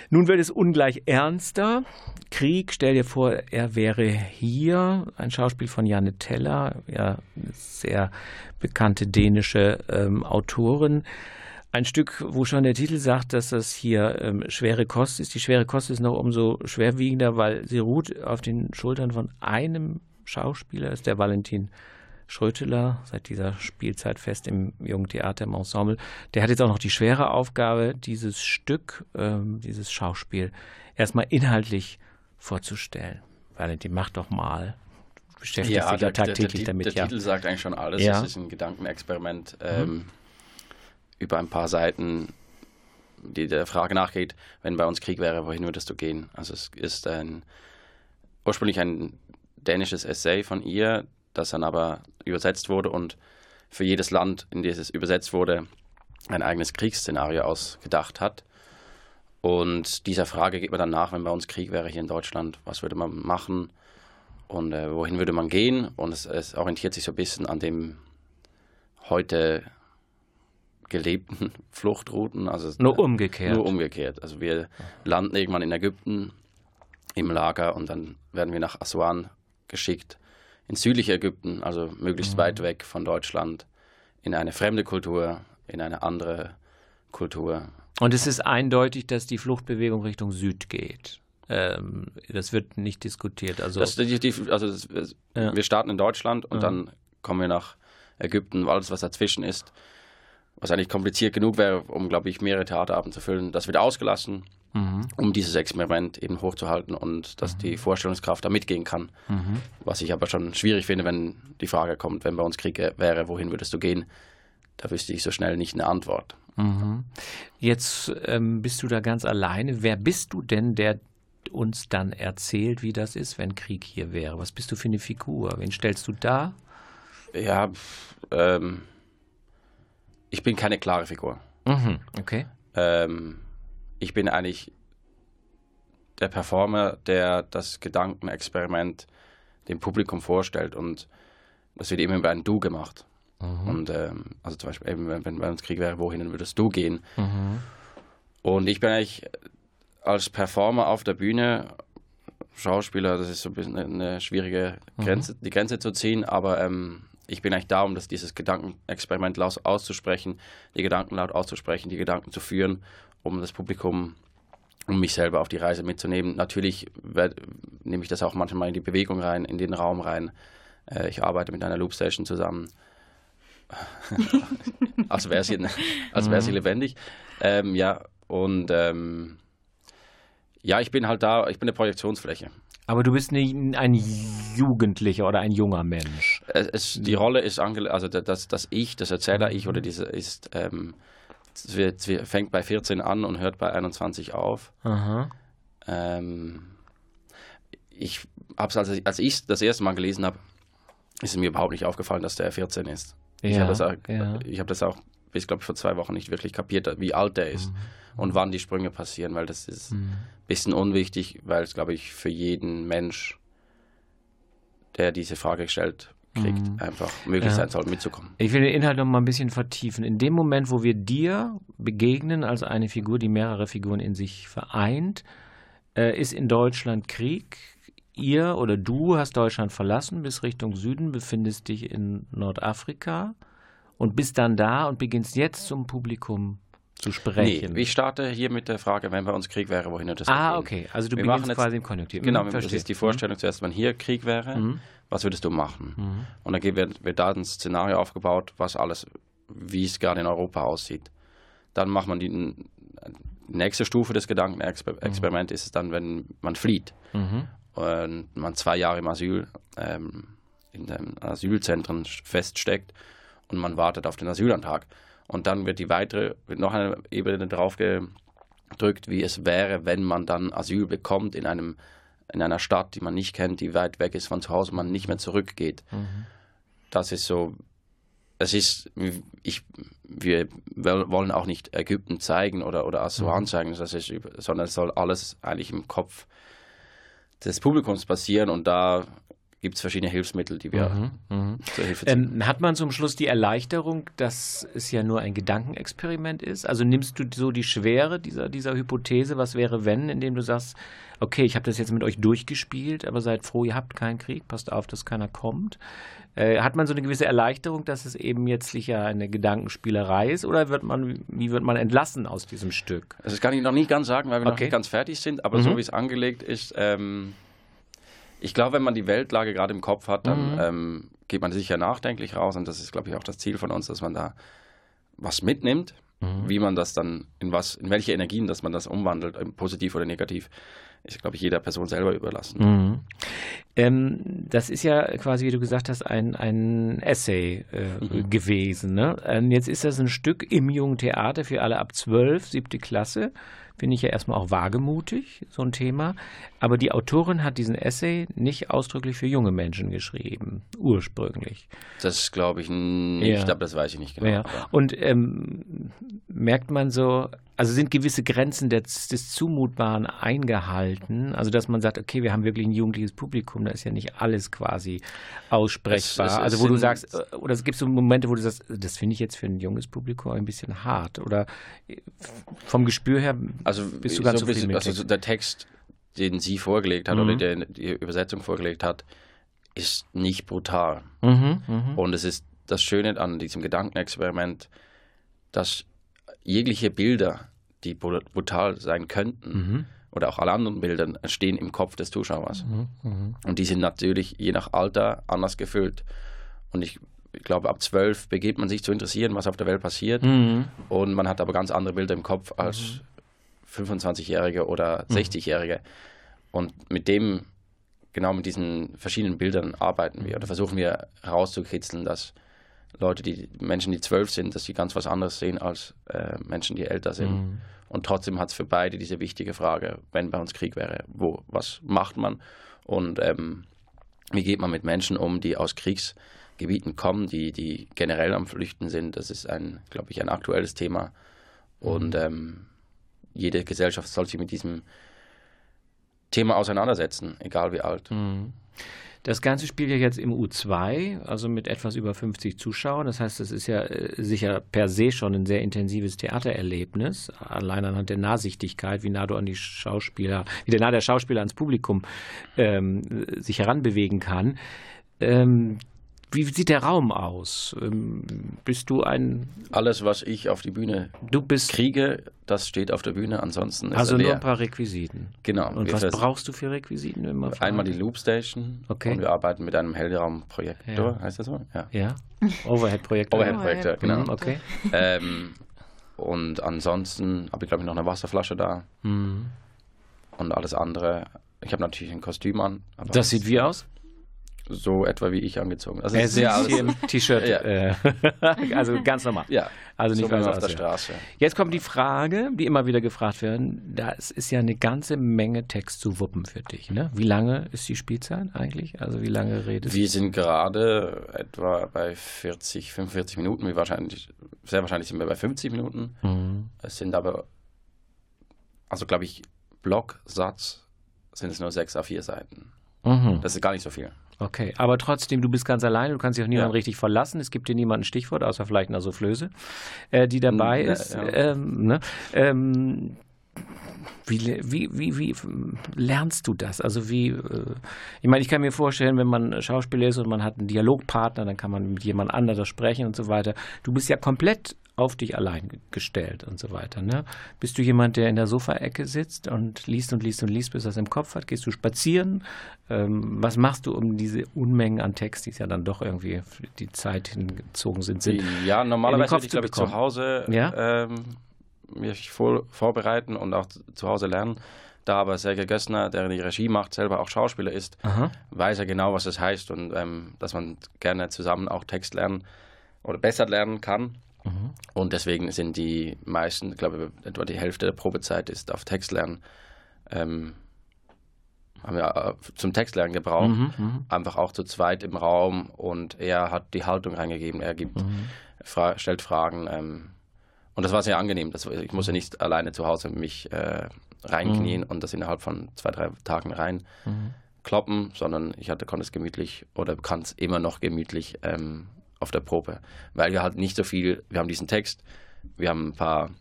Nun wird es ungleich ernster. Krieg, stell dir vor, er wäre hier. Ein Schauspiel von Janne Teller, ja, eine sehr bekannte dänische ähm, Autorin. Ein Stück, wo schon der Titel sagt, dass das hier ähm, schwere Kost ist. Die schwere Kost ist noch umso schwerwiegender, weil sie ruht auf den Schultern von einem Schauspieler, ist der Valentin Schröteler, seit dieser Spielzeit fest im Jungen Theater im Ensemble. Der hat jetzt auch noch die schwere Aufgabe, dieses Stück, ähm, dieses Schauspiel erstmal inhaltlich vorzustellen. Valentin, mach doch mal. Du beschäftigst dich ja tagtäglich der, damit. Der ja. Titel sagt eigentlich schon alles. Ja. Es ist ein Gedankenexperiment ähm, über ein paar Seiten, die der Frage nachgeht, wenn bei uns Krieg wäre, wohin würdest du gehen? Also es ist ein ursprünglich ein dänisches Essay von ihr, das dann aber übersetzt wurde und für jedes Land, in das es übersetzt wurde, ein eigenes Kriegsszenario ausgedacht hat. Und dieser Frage geht man dann nach, wenn bei uns Krieg wäre hier in Deutschland, was würde man machen und äh, wohin würde man gehen? Und es, es orientiert sich so ein bisschen an dem heute gelebten Fluchtrouten. Also Nur umgekehrt. Nur umgekehrt. Also wir landen irgendwann in Ägypten im Lager und dann werden wir nach Aswan geschickt, ins südliche Ägypten, also möglichst Mhm. weit weg von Deutschland, in eine fremde Kultur, in eine andere Kultur. Und es ist eindeutig, dass die Fluchtbewegung Richtung Süd geht. Ähm, das wird nicht diskutiert. Also, Das, die, die, also das, Ja. Wir starten in Deutschland und Ja. dann kommen wir nach Ägypten, alles was dazwischen ist, was eigentlich kompliziert genug wäre, um, glaube ich, mehrere Theaterabende zu füllen, das wird ausgelassen, Mhm. um dieses Experiment eben hochzuhalten und dass die Vorstellungskraft da mitgehen kann. Mhm. Was ich aber schon schwierig finde, wenn die Frage kommt, wenn bei uns Krieg wäre, wohin würdest du gehen? Da wüsste ich so schnell nicht eine Antwort. Mhm. Jetzt ähm, bist du da ganz alleine. Wer bist du denn, der uns dann erzählt, wie das ist, wenn Krieg hier wäre? Was bist du für eine Figur? Wen stellst du da? Ja, ähm, ich bin keine klare Figur. Mhm. Okay. Ähm, ich bin eigentlich der Performer, der das Gedankenexperiment dem Publikum vorstellt und das wird immer über ein Du gemacht. Und ähm, also zum Beispiel, eben, wenn, wenn bei uns Krieg wäre, wohin würdest du gehen? Mhm. Und ich bin eigentlich als Performer auf der Bühne, Schauspieler, das ist so ein bisschen eine schwierige Grenze, die Grenze zu ziehen, aber ähm, ich bin eigentlich da, um das, dieses Gedankenexperiment laut auszusprechen, die Gedanken laut auszusprechen, die Gedanken zu führen, um das Publikum, um mich selber auf die Reise mitzunehmen. Natürlich werd, nehme ich das auch manchmal in die Bewegung rein, in den Raum rein. Äh, ich arbeite mit einer Loopstation zusammen. als wäre sie, als wär sie lebendig. Ähm, ja, und ähm, ja, ich bin halt da, ich bin eine Projektionsfläche. Aber du bist nicht ein Jugendlicher oder ein junger Mensch. Es, es, die Rolle ist ange also da- das, das Ich, das Erzähler-Ich oder diese ist, ähm, es fängt bei 14 an und hört bei 21 auf. Ähm, ich hab's, als, als ich das erste Mal gelesen habe, ist es mir überhaupt nicht aufgefallen, dass der 14 ist. ich Ja, habe das, auch- ja. ich hab das auch bis, glaube ich, vor zwei Wochen nicht wirklich kapiert, wie alt der ist und wann die Sprünge passieren, weil das ist ein bisschen unwichtig, weil es, glaube ich, für jeden Mensch, der diese Frage stellt, kriegt, einfach möglich Ja. sein soll, mitzukommen. Ich will den Inhalt noch mal ein bisschen vertiefen. In dem Moment, wo wir dir begegnen als eine Figur, die mehrere Figuren in sich vereint, äh, ist in Deutschland Krieg. Ihr oder du hast Deutschland verlassen, bis Richtung Süden, befindest dich in Nordafrika und bist dann da und beginnst jetzt zum Publikum zu Nee, sprechen. ich starte hier mit der Frage, wenn bei uns Krieg wäre, wohin würde es ah, gehen? okay. Also du Wir beginnst jetzt- quasi im Konjunktiv. Genau, das verstehe. ist die Vorstellung zuerst, wenn hier Krieg wäre, Mhm. Was würdest du machen? Und dann wird, wird da ein Szenario aufgebaut, was alles, wie es gerade in Europa aussieht. Dann macht man die nächste Stufe des Gedankenexperiments ist es dann, wenn man flieht Mhm. und man zwei Jahre im Asyl, ähm, in den Asylzentren feststeckt und man wartet auf den Asylantrag. Und dann wird die weitere, wird noch eine Ebene drauf gedrückt, wie es wäre, wenn man dann Asyl bekommt in einem in einer Stadt, die man nicht kennt, die weit weg ist von zu Hause, man nicht mehr zurückgeht. Das ist so, es ist, ich, wir wollen auch nicht Ägypten zeigen oder, oder Aswan zeigen, das ist, sondern es soll alles eigentlich im Kopf des Publikums passieren und da gibt es verschiedene Hilfsmittel, die wir Mhm, zur Hilfe ziehen. Ähm, hat man zum Schluss die Erleichterung, dass es ja nur ein Gedankenexperiment ist? Also nimmst du so die Schwere dieser, dieser Hypothese, was wäre wenn, indem du sagst, okay, ich habe das jetzt mit euch durchgespielt, aber seid froh, ihr habt keinen Krieg, passt auf, dass keiner kommt. Äh, hat man so eine gewisse Erleichterung, dass es eben jetzt sicher eine Gedankenspielerei ist oder wird man, wie wird man entlassen aus diesem Stück? Also das kann ich noch nicht ganz sagen, weil wir noch Okay. nicht ganz fertig sind, aber Mhm. so wie es angelegt ist, ähm, ich glaube, wenn man die Weltlage gerade im Kopf hat, dann Mhm. ähm, geht man sicher nachdenklich raus und das ist, glaube ich, auch das Ziel von uns, dass man da was mitnimmt, Mhm. wie man das dann, in was, in welche Energien, dass man das umwandelt, ähm, positiv oder negativ, ist, glaube ich, jeder Person selber überlassen. Mhm. Ähm, das ist ja quasi, wie du gesagt hast, ein, ein Essay äh, Mhm. gewesen. Ne? Ähm, jetzt ist das ein Stück im jungen Theater für alle ab 12, siebte Klasse. Finde ich ja erstmal auch wagemutig, so ein Thema. Aber die Autorin hat diesen Essay nicht ausdrücklich für junge Menschen geschrieben, ursprünglich. Das glaube ich nicht, Ja. aber das weiß ich nicht genau. Ja. Und ähm, merkt man so, also sind gewisse Grenzen des, des Zumutbaren eingehalten? Also, dass man sagt, okay, wir haben wirklich ein jugendliches Publikum, da ist ja nicht alles quasi aussprechbar. Es- es- es also, wo du sagst, äh, oder es gibt so Momente, wo du sagst, das finde ich jetzt für ein junges Publikum ein bisschen hart. Oder äh, vom Gespür her Also, bist du ganz so bisschen, also der Text, den sie vorgelegt hat Mhm. oder der die Übersetzung vorgelegt hat, ist nicht brutal. Mhm, mhm. Und es ist das Schöne an diesem Gedankenexperiment, dass jegliche Bilder, die bru- brutal sein könnten, Mhm. oder auch alle anderen Bilder, stehen im Kopf des Zuschauers. Mhm, mhm. Und die sind natürlich je nach Alter anders gefüllt. Und ich, ich glaube, ab zwölf beginnt man sich zu interessieren, was auf der Welt passiert. Mhm. Und man hat aber ganz andere Bilder im Kopf als 25-Jährige oder 60-Jährige. Und mit dem, genau mit diesen verschiedenen Bildern arbeiten wir oder versuchen wir herauszukitzeln, dass Leute, die Menschen, die zwölf sind, dass sie ganz was anderes sehen als äh, Menschen, die älter sind. Mhm. Und trotzdem hat es für beide diese wichtige Frage, wenn bei uns Krieg wäre, wo, was macht man und ähm, wie geht man mit Menschen um, die aus Kriegsgebieten kommen, die, die generell am Flüchten sind. Das ist ein, glaube ich, ein aktuelles Thema. Und ähm, jede Gesellschaft soll sich mit diesem Thema auseinandersetzen, egal wie alt. Mhm. Das Ganze spielt ja jetzt im U2, also mit etwas über 50 Zuschauern. Das heißt, es ist ja äh, sicher per se schon ein sehr intensives Theatererlebnis, allein anhand der Nahsichtigkeit, wie nah du an die Schauspieler, wie der nah der Schauspieler ans Publikum ähm, sich heranbewegen kann. Ähm, wie sieht der Raum aus? Ähm, bist du ein, Alles, was ich auf die Bühne du bist kriege, das steht auf der Bühne, ansonsten ist also nur ein paar Requisiten. Genau. Und was brauchst du für Requisiten? wenn Einmal die Loopstation Okay. und wir arbeiten mit einem Hellraumprojektor, Ja. heißt das so? Ja. Ja, Overhead-Projektor. Overhead-Projektor, genau. Mhm, okay. ähm, und ansonsten habe ich, glaube ich, noch eine Wasserflasche da Mhm. und alles andere. Ich habe natürlich ein Kostüm an. Das sieht wie aus? So etwa wie ich angezogen. Also Er sitzt hier im T-Shirt. Ja. Äh, also ganz normal. Ja, Also nicht so man auf der. Straße. Jetzt kommt die Frage, die immer wieder gefragt werden. Das ist ja eine ganze Menge Text zu wuppen für dich. Ne? Wie lange ist die Spielzeit eigentlich? Also wie lange redest Wir sind gerade etwa bei 40, 45 Minuten. Wie wahrscheinlich, sehr wahrscheinlich sind wir bei 50 Minuten. du? Mhm. Es sind aber, also glaube ich, Blocksatz sind es nur sechs a vier Seiten. Mhm. Das ist gar nicht so viel. Okay, aber trotzdem, du bist ganz alleine, du kannst dich auf niemanden Ja. richtig verlassen. Es gibt dir niemanden Stichwort, außer vielleicht eine Soufflöse, äh, die dabei Mm, ja, ist. ja. Ähm, ne? ähm, wie, wie, wie, wie lernst du das? Also wie, äh, ich meine, ich kann mir vorstellen, wenn man Schauspieler ist und man hat einen Dialogpartner, dann kann man mit jemand anderem sprechen und so weiter. Du bist ja komplett auf dich allein gestellt und so weiter. Ne? Bist du jemand, der in der Sofaecke sitzt und liest und liest und liest, bis er es im Kopf hat? Gehst du spazieren? Ähm, was machst du, um diese Unmengen an Text, die es ja dann doch irgendwie für die Zeit hingezogen sind, sind Ja, normalerweise Kopf würde ich, glaube ich, zu. Hause Ja? ähm, mich voll vorbereiten und auch zu- Hause lernen. Da aber Sergei Gössner, der die Regie macht, selber auch Schauspieler ist, Aha. weiß er genau, was es heißt und ähm, dass man gerne zusammen auch Text lernen oder besser lernen kann. Mhm. Und deswegen sind die meisten, ich glaube, etwa die Hälfte der Probezeit ist auf Text lernen. Ähm, haben wir äh, zum Textlernen gebraucht. Mhm, mhm. Einfach auch zu zweit im Raum und er hat die Haltung reingegeben. Er gibt, Mhm. fra stellt Fragen. Ähm, und das war sehr angenehm. Das, ich musste nicht alleine zu Hause mich äh, reinknien und das innerhalb von zwei, drei Tagen rein kloppen, sondern ich hatte, konnte es gemütlich oder kann es immer noch gemütlich ähm, auf der Probe. Weil wir halt nicht so viel, wir haben diesen Text, wir haben ein paar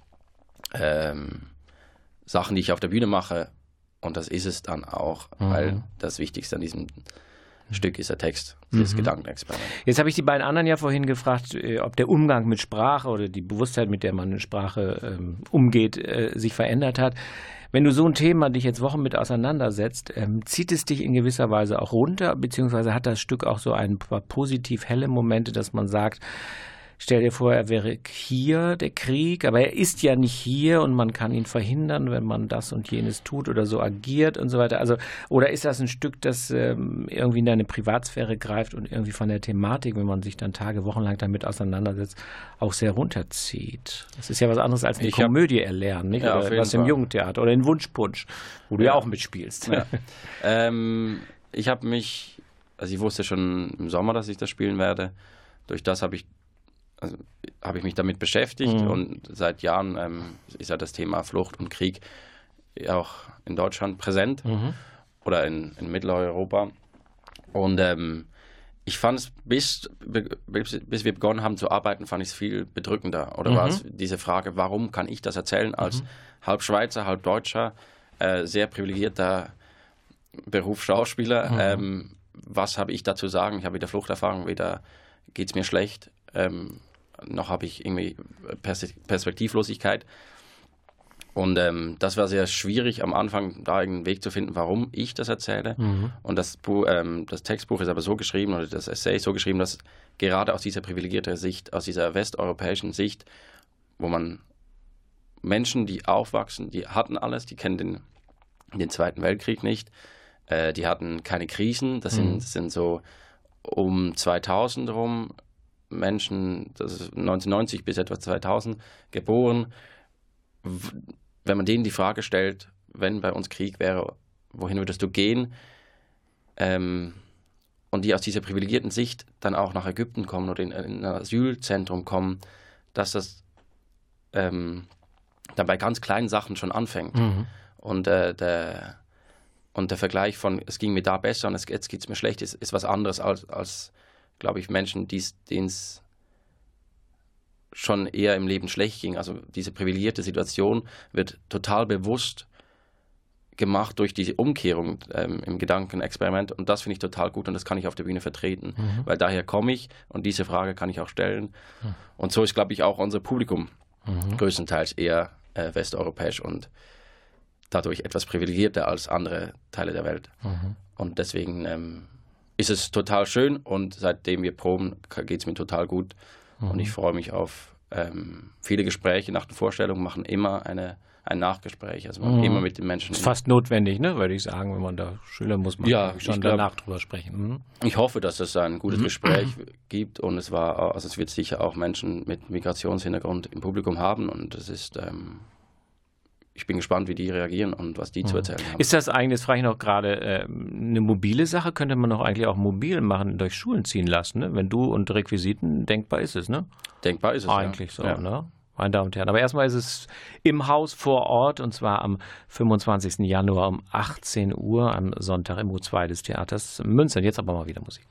ähm, Sachen, die ich auf der Bühne mache und das ist es dann auch, weil das Wichtigste an diesem Stück ist der Text, das Gedankenexperiment. Jetzt habe ich die beiden anderen ja vorhin gefragt, äh, ob der Umgang mit Sprache oder die Bewusstheit, mit der man in Sprache ähm, umgeht, äh, sich verändert hat. Wenn du so ein Thema dich jetzt Wochen mit auseinandersetzt, ähm, zieht es dich in gewisser Weise auch runter, beziehungsweise hat das Stück auch so ein paar positiv helle Momente, dass man sagt, stell dir vor, er wäre hier, der Krieg, aber er ist ja nicht hier und man kann ihn verhindern, wenn man das und jenes tut oder so agiert und so weiter. Also, oder ist das ein Stück, das ähm, irgendwie in deine Privatsphäre greift und irgendwie von der Thematik, wenn man sich dann Tage, Wochenlang damit auseinandersetzt, auch sehr runterzieht? Das ist ja was anderes als eine Ich hab- Komödie erlernen, nicht? Ja, oder was im Fall. Jugendtheater oder in Wunschpunsch, wo du ja, Ja. auch mitspielst. Ja. ähm, ich habe mich, also ich wusste schon im Sommer, dass ich das spielen werde. Durch das habe ich, also habe ich mich damit beschäftigt Mhm. und seit Jahren ähm, ist ja das Thema Flucht und Krieg auch in Deutschland präsent Mhm. oder in, in Mitteleuropa. Und ähm, ich fand es, bis, bis, wir begonnen haben zu arbeiten, fand ich es viel bedrückender. Oder war es diese Frage, warum kann ich das erzählen als halb Schweizer, halb Deutscher, äh, sehr privilegierter Beruf Schauspieler. Ähm, was habe ich da zu sagen? Ich habe weder Fluchterfahrung, weder geht es mir schlecht, ähm, noch habe ich irgendwie Pers Perspektivlosigkeit. Und ähm, das war sehr schwierig am Anfang, da einen Weg zu finden, warum ich das erzähle. Und das, Bu ähm, das Textbuch ist aber so geschrieben, oder das Essay ist so geschrieben, dass gerade aus dieser privilegierten Sicht, aus dieser westeuropäischen Sicht, wo man Menschen, die aufwachsen, die hatten alles, die kennen den, den Zweiten Weltkrieg nicht, äh, die hatten keine Krisen, das sind, das sind so um 2000 rum Menschen, das ist 1990 bis etwa 2000 geboren. Wenn man denen die Frage stellt, wenn bei uns Krieg wäre, wohin würdest du gehen? Ähm, und die aus dieser privilegierten Sicht dann auch nach Ägypten kommen oder in, in ein Asylzentrum kommen, dass das ähm, dann bei ganz kleinen Sachen schon anfängt. Und, äh, der, und der Vergleich von, es ging mir da besser und es, jetzt geht es mir schlecht, ist, ist was anderes als, als glaube ich, Menschen, denen es schon eher im Leben schlecht ging. Also diese privilegierte Situation wird total bewusst gemacht durch diese Umkehrung ähm, im Gedankenexperiment und das finde ich total gut und das kann ich auf der Bühne vertreten, weil daher komme ich und diese Frage kann ich auch stellen. Und so ist, glaube ich, auch unser Publikum größtenteils eher äh, westeuropäisch und dadurch etwas privilegierter als andere Teile der Welt. Und deswegen ähm, ist es total schön und seitdem wir proben, geht es mir total gut. Und ich freue mich auf ähm, viele Gespräche nach den Vorstellungen, machen immer eine, ein Nachgespräch, also man immer mit den Menschen. Ist fast notwendig, ne, würde ich sagen, wenn man da Schüler muss man Ja, schon glaub- danach drüber sprechen. Mhm. Ich hoffe, dass es ein gutes Gespräch gibt und es war, also es wird sicher auch Menschen mit Migrationshintergrund im Publikum haben und es ist, ähm, ich bin gespannt, wie die reagieren und was die zu erzählen haben. Ist das eigentlich, das frage ich noch gerade, äh, eine mobile Sache? Könnte man doch eigentlich auch mobil machen, durch Schulen ziehen lassen, ne? Wenn du und Requisiten, denkbar ist es, ne? Denkbar ist es. Eigentlich ja. so, Ja. ne? Meine Damen und Herren. Aber erstmal ist es im Haus vor Ort und zwar am 25. Januar um 18 Uhr am Sonntag im U2 des Theaters München. Jetzt aber mal wieder Musik.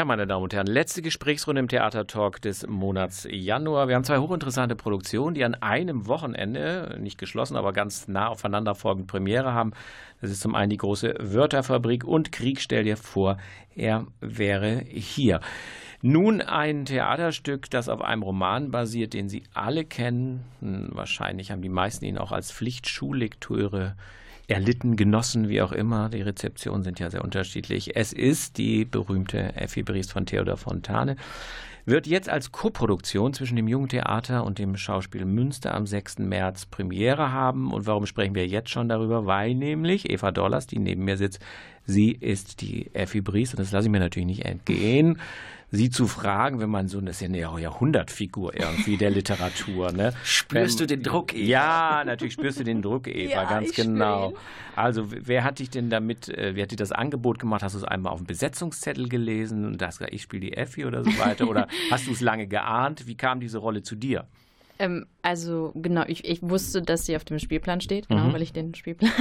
Ja, meine Damen und Herren, letzte Gesprächsrunde im Theatertalk des Monats Januar. Wir haben zwei hochinteressante Produktionen, die an einem Wochenende, nicht geschlossen, aber ganz nah aufeinander folgend Premiere haben. Das ist zum einen die große Wörterfabrik und Krieg, stell dir vor, er wäre hier. Nun ein Theaterstück, das auf einem Roman basiert, den Sie alle kennen. Hm, Wahrscheinlich haben die meisten ihn auch als Pflichtschullektüre erlitten, genossen, wie auch immer. Die Rezeptionen sind ja sehr unterschiedlich. Es ist die berühmte Effi Briest von Theodor Fontane. Wird jetzt als Koproduktion zwischen dem Jungen Theater und dem Schauspiel Münster am 6. März Premiere haben. Und warum sprechen wir jetzt schon darüber? Weil nämlich Eva Dollars, die neben mir sitzt, sie ist die Effi Briest und das lasse ich mir natürlich nicht entgehen. Sie zu fragen, wenn man so, das ist ja eine Jahrhundertfigur irgendwie der Literatur, ne? Spürst Wenn- du den Druck, Eva? Ja, natürlich spürst du den Druck, Eva, Ja, ganz genau. Also, wer hat dich denn damit, äh, wer hat dir das Angebot gemacht? Hast du es einmal auf dem Besetzungszettel gelesen und hast gesagt, ich spiele die Effi oder so weiter? Oder hast du es lange geahnt? Wie kam diese Rolle zu dir? Ähm, also genau, ich, ich wusste, dass sie auf dem Spielplan steht, genau, Mhm. weil ich den Spielplan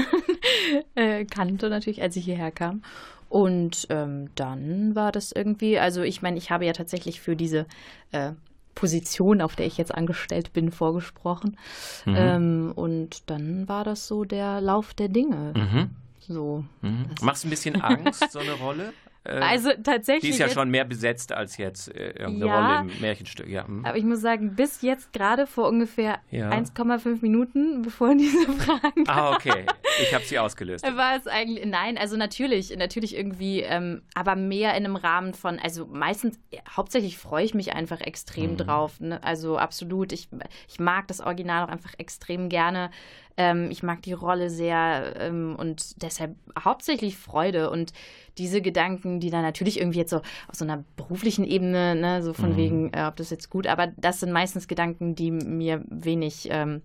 äh, kannte natürlich, als ich hierher kam. Und ähm, dann war das irgendwie, also ich meine, ich habe ja tatsächlich für diese äh, Position, auf der ich jetzt angestellt bin, vorgesprochen. Mhm. Ähm, und dann war das so der Lauf der Dinge. Mhm. So. Mhm. Machst du ein bisschen Angst, so eine Rolle? Äh, Also tatsächlich. die ist ja jetzt- schon mehr besetzt als jetzt äh, irgendeine Ja. Rolle im Märchenstück. Ja. mhm. Aber ich muss sagen, bis jetzt gerade vor ungefähr Ja. 1,5 Minuten, bevor diese Fragen Ah, okay. Ich habe sie ausgelöst. War es eigentlich, nein, also natürlich, natürlich irgendwie, ähm, aber mehr in einem Rahmen von, also meistens, ja, hauptsächlich freue ich mich einfach extrem drauf. Ne? Also absolut, ich, ich mag das Original auch einfach extrem gerne. Ähm, ich mag die Rolle sehr ähm, und deshalb hauptsächlich Freude. Und diese Gedanken, die dann natürlich irgendwie jetzt so auf so einer beruflichen Ebene, ne, so von wegen, äh, ob das jetzt gut, aber das sind meistens Gedanken, die mir wenig ähm,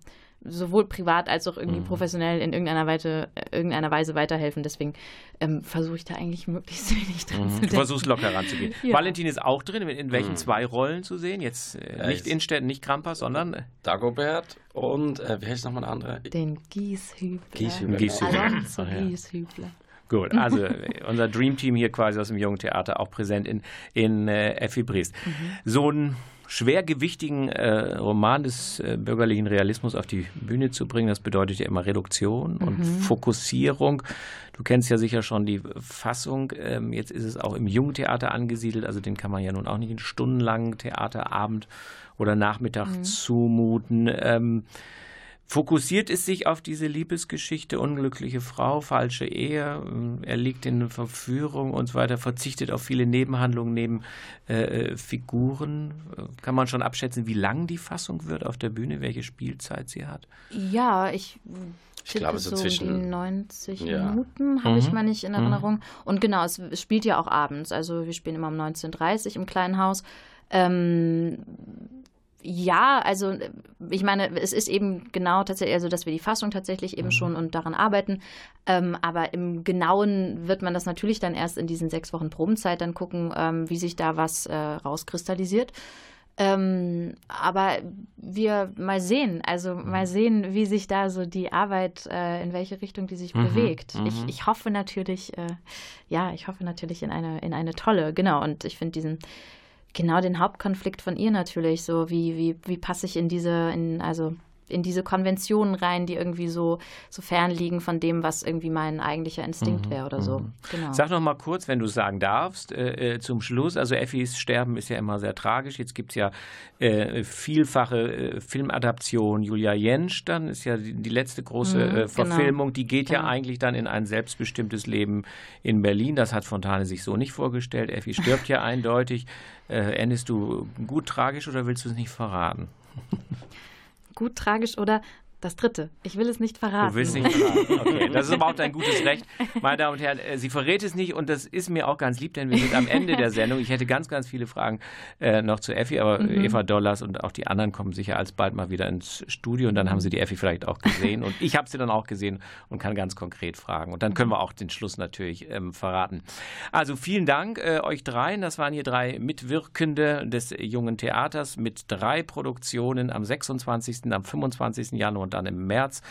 sowohl privat als auch irgendwie professionell in irgendeiner, Weite, irgendeiner Weise weiterhelfen. Deswegen ähm, versuche ich da eigentlich möglichst wenig dran zu Mhm. Du denken. versuchst locker ranzugehen. Ja. Valentin ist auch drin. In welchen zwei Rollen zu sehen? Jetzt äh, Ja, nicht Innstetten, nicht Krampus, sondern äh, Dagobert und äh, wie heißt nochmal der andere? Den Gieshübler. Gieshübler. Gieshübler. Alonso Ach ja. Gieshübler. Gut, also äh, unser Dream Team hier quasi aus dem Jungen Theater auch präsent in, in äh, Effi Briest. So einen schwergewichtigen äh, Roman des äh, bürgerlichen Realismus auf die Bühne zu bringen, das bedeutet ja immer Reduktion und Fokussierung. Du kennst ja sicher schon die Fassung. Ähm, jetzt ist es auch im Jungen Theater angesiedelt, also den kann man ja nun auch nicht einen stundenlangen Theaterabend oder Nachmittag zumuten. Ähm, Fokussiert es sich auf diese Liebesgeschichte, unglückliche Frau, falsche Ehe, äh, er liegt in Verführung und so weiter, verzichtet auf viele Nebenhandlungen neben äh, äh, Figuren. Äh, Kann man schon abschätzen, wie lang die Fassung wird auf der Bühne, welche Spielzeit sie hat? Ja, ich, Ich glaube, so so um zwischen- die 90 Ja. Minuten habe ich Mhm. mal nicht in Erinnerung. Und genau, es, es spielt ja auch abends. Also wir spielen immer um 19.30 Uhr im kleinen Haus. Ähm, ja, also ich meine, es ist eben genau tatsächlich, also dass wir die Fassung tatsächlich eben schon und daran arbeiten. Ähm, aber im Genauen wird man das natürlich dann erst in diesen sechs Wochen Probenzeit dann gucken, ähm, wie sich da was äh, rauskristallisiert. Ähm, aber wir mal sehen, also mal sehen, wie sich da so die Arbeit, äh, in welche Richtung die sich bewegt. Ich, ich hoffe natürlich, äh, ja, ich hoffe natürlich in eine, in eine tolle, genau. Und ich finde diesen, genau den Hauptkonflikt von ihr natürlich, so wie, wie, wie passe ich in diese, in, also in diese Konventionen rein, die irgendwie so, so fern liegen von dem, was irgendwie mein eigentlicher Instinkt wäre oder so. Genau. Sag noch mal kurz, wenn du es sagen darfst, äh, äh, zum Schluss. Also Effis Sterben ist ja immer sehr tragisch. Jetzt gibt es ja äh, vielfache äh, Filmadaptionen. Julia Jentsch dann ist ja die, die letzte große Mhm, äh, genau. Verfilmung. Die geht ja Genau. eigentlich dann in ein selbstbestimmtes Leben in Berlin. Das hat Fontane sich so nicht vorgestellt. Effi stirbt ja eindeutig. Äh, endest du gut tragisch oder willst du es nicht verraten? Gut, tragisch oder das dritte. Ich will es nicht verraten. Du willst nicht verraten. Okay, das ist aber auch dein gutes Recht. Meine Damen und Herren, äh, sie verrät es nicht und das ist mir auch ganz lieb, denn wir sind am Ende der Sendung. Ich hätte ganz, ganz viele Fragen äh, noch zu Effi, aber Mhm. Eva Dollars und auch die anderen kommen sicher alsbald mal wieder ins Studio und dann haben sie die Effi vielleicht auch gesehen und ich habe sie dann auch gesehen und kann ganz konkret fragen. Und dann können wir auch den Schluss natürlich ähm, verraten. Also vielen Dank äh, euch dreien. Das waren hier drei Mitwirkende des jungen Theaters mit drei Produktionen am 26., am 25. Januar und dann im März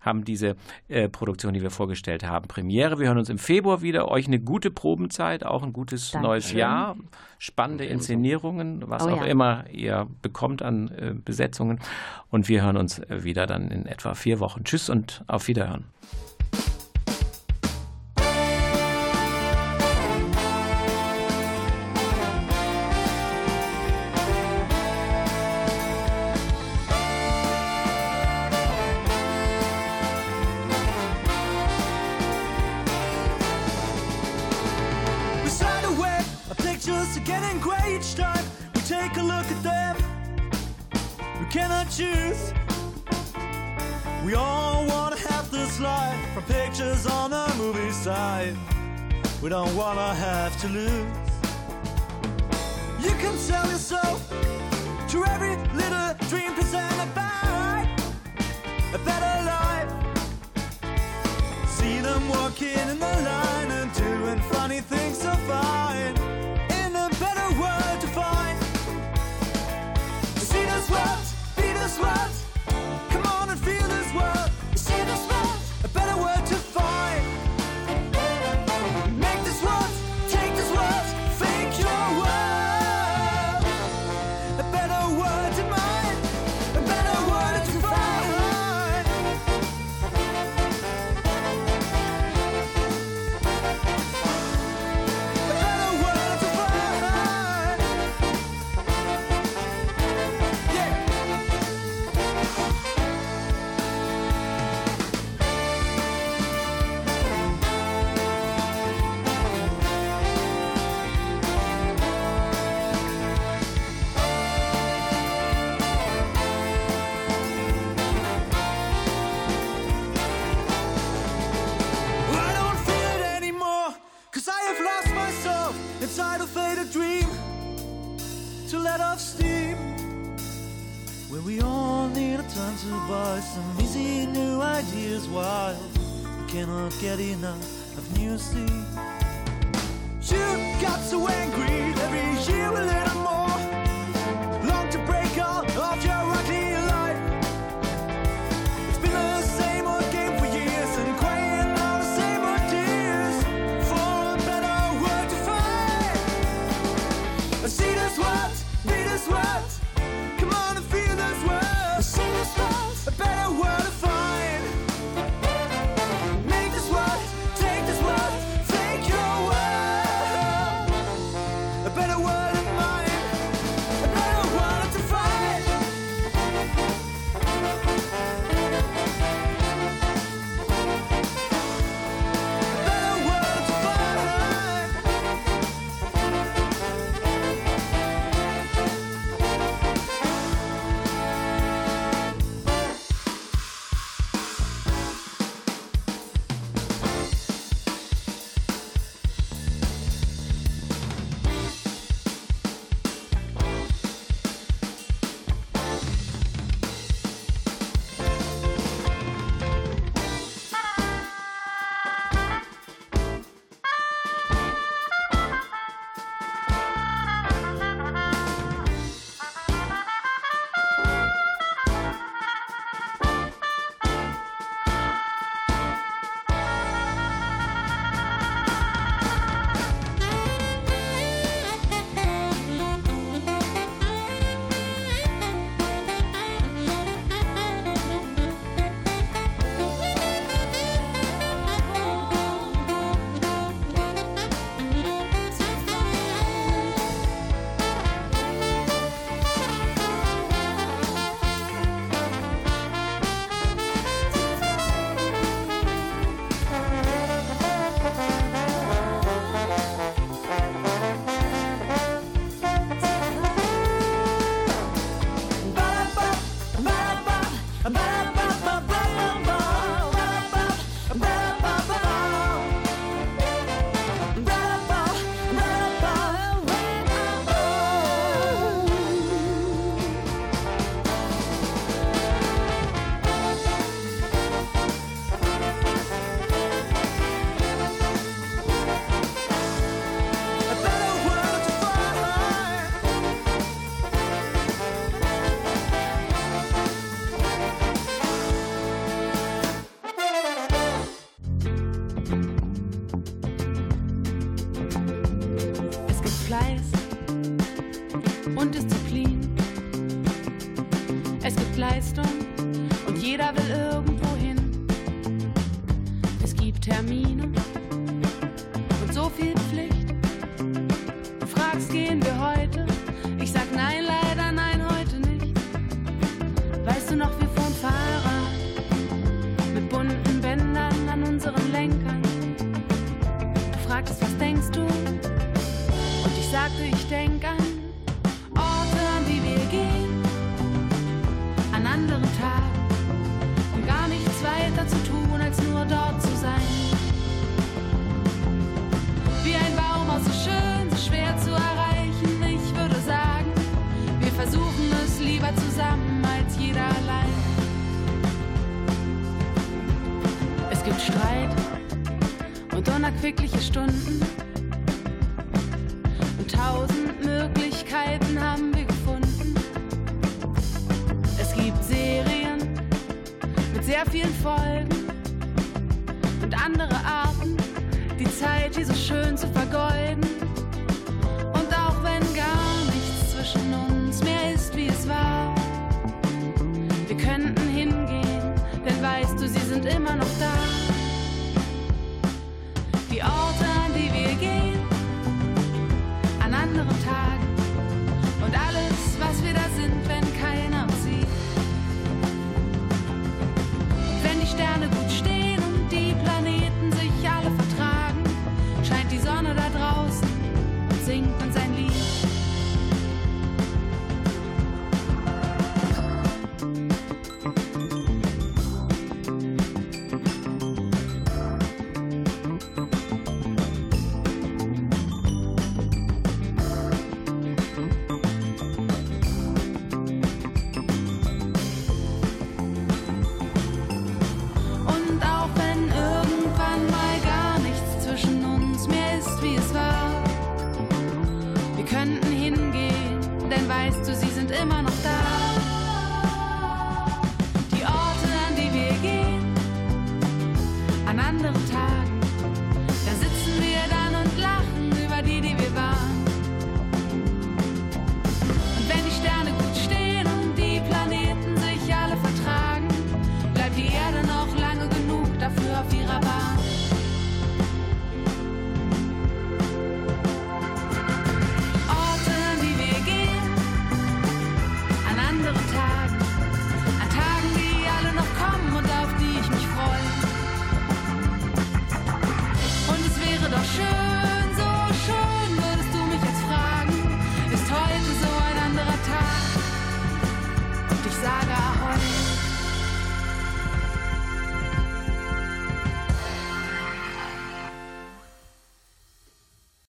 haben diese äh, Produktion, die wir vorgestellt haben, Premiere. Wir hören uns im Februar wieder. Euch eine gute Probenzeit, auch ein gutes Dankeschön. neues Jahr. Spannende Inszenierungen, was Oh auch ja. immer ihr bekommt an äh, Besetzungen. Und wir hören uns äh, wieder dann in etwa vier Wochen. Tschüss und auf Wiederhören.